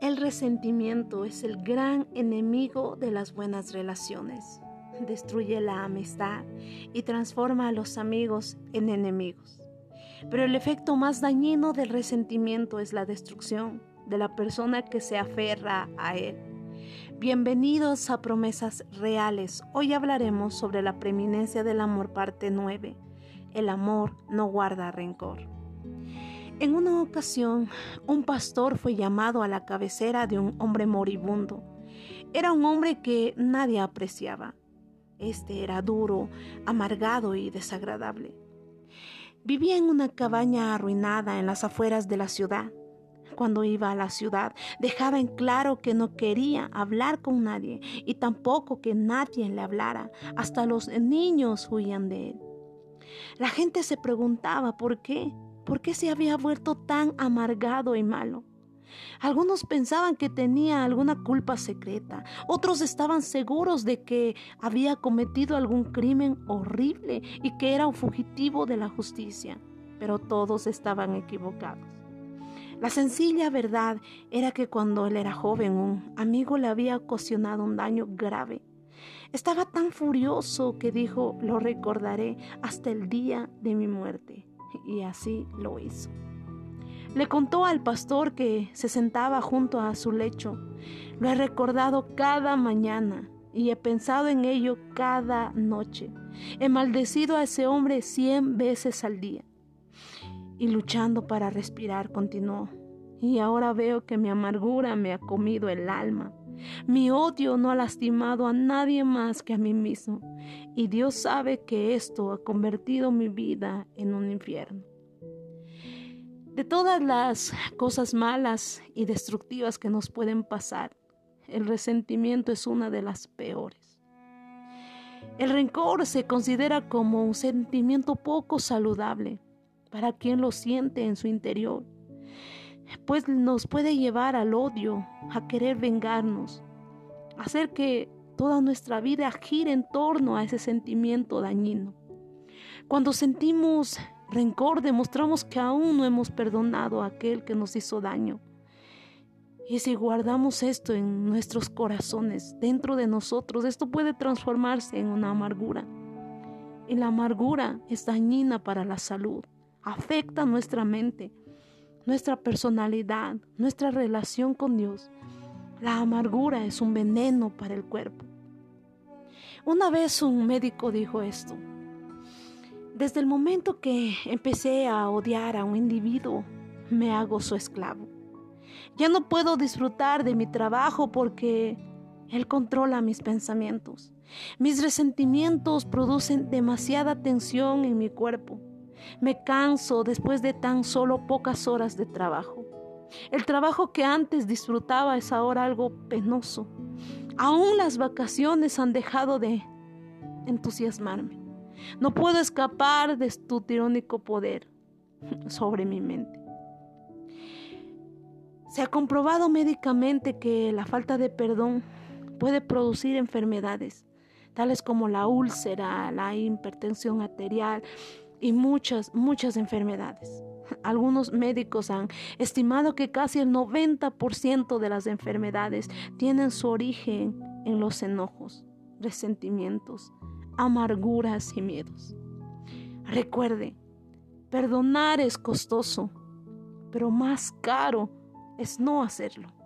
El resentimiento es el gran enemigo de las buenas relaciones. Destruye la amistad y transforma a los amigos en enemigos. Pero el efecto más dañino del resentimiento es la destrucción de la persona que se aferra a él. Bienvenidos a Promesas Reales. Hoy hablaremos sobre la preeminencia del amor parte 9. El amor no guarda rencor. En una ocasión, un pastor fue llamado a la cabecera de un hombre moribundo. Era un hombre que nadie apreciaba. Este era duro, amargado y desagradable. Vivía en una cabaña arruinada en las afueras de la ciudad. Cuando iba a la ciudad, dejaba en claro que no quería hablar con nadie y tampoco que nadie le hablara. Hasta los niños huían de él. La gente se preguntaba por qué. ¿Por qué se había vuelto tan amargado y malo? Algunos pensaban que tenía alguna culpa secreta, otros estaban seguros de que había cometido algún crimen horrible y que era un fugitivo de la justicia, pero todos estaban equivocados. La sencilla verdad era que cuando él era joven un amigo le había ocasionado un daño grave. Estaba tan furioso que dijo, lo recordaré hasta el día de mi muerte y así lo hizo. Le contó al pastor que se sentaba junto a su lecho. Lo he recordado cada mañana y he pensado en ello cada noche. He maldecido a ese hombre cien veces al día. Y luchando para respirar continuó. Y ahora veo que mi amargura me ha comido el alma. Mi odio no ha lastimado a nadie más que a mí mismo, y Dios sabe que esto ha convertido mi vida en un infierno. De todas las cosas malas y destructivas que nos pueden pasar, el resentimiento es una de las peores. El rencor se considera como un sentimiento poco saludable para quien lo siente en su interior pues nos puede llevar al odio, a querer vengarnos, hacer que toda nuestra vida gire en torno a ese sentimiento dañino. Cuando sentimos rencor, demostramos que aún no hemos perdonado a aquel que nos hizo daño. Y si guardamos esto en nuestros corazones, dentro de nosotros, esto puede transformarse en una amargura. Y la amargura es dañina para la salud, afecta nuestra mente, nuestra personalidad, nuestra relación con Dios. La amargura es un veneno para el cuerpo. Una vez un médico dijo esto. Desde el momento que empecé a odiar a un individuo, me hago su esclavo. Ya no puedo disfrutar de mi trabajo porque él controla mis pensamientos. Mis resentimientos producen demasiada tensión en mi cuerpo. Me canso después de tan solo pocas horas de trabajo. El trabajo que antes disfrutaba es ahora algo penoso. Aún las vacaciones han dejado de entusiasmarme. No puedo escapar de tu tirónico poder sobre mi mente. Se ha comprobado médicamente que la falta de perdón puede producir enfermedades, tales como la úlcera, la hipertensión arterial, y muchas, muchas enfermedades. Algunos médicos han estimado que casi el 90% de las enfermedades tienen su origen en los enojos, resentimientos, amarguras y miedos. Recuerde, perdonar es costoso, pero más caro es no hacerlo.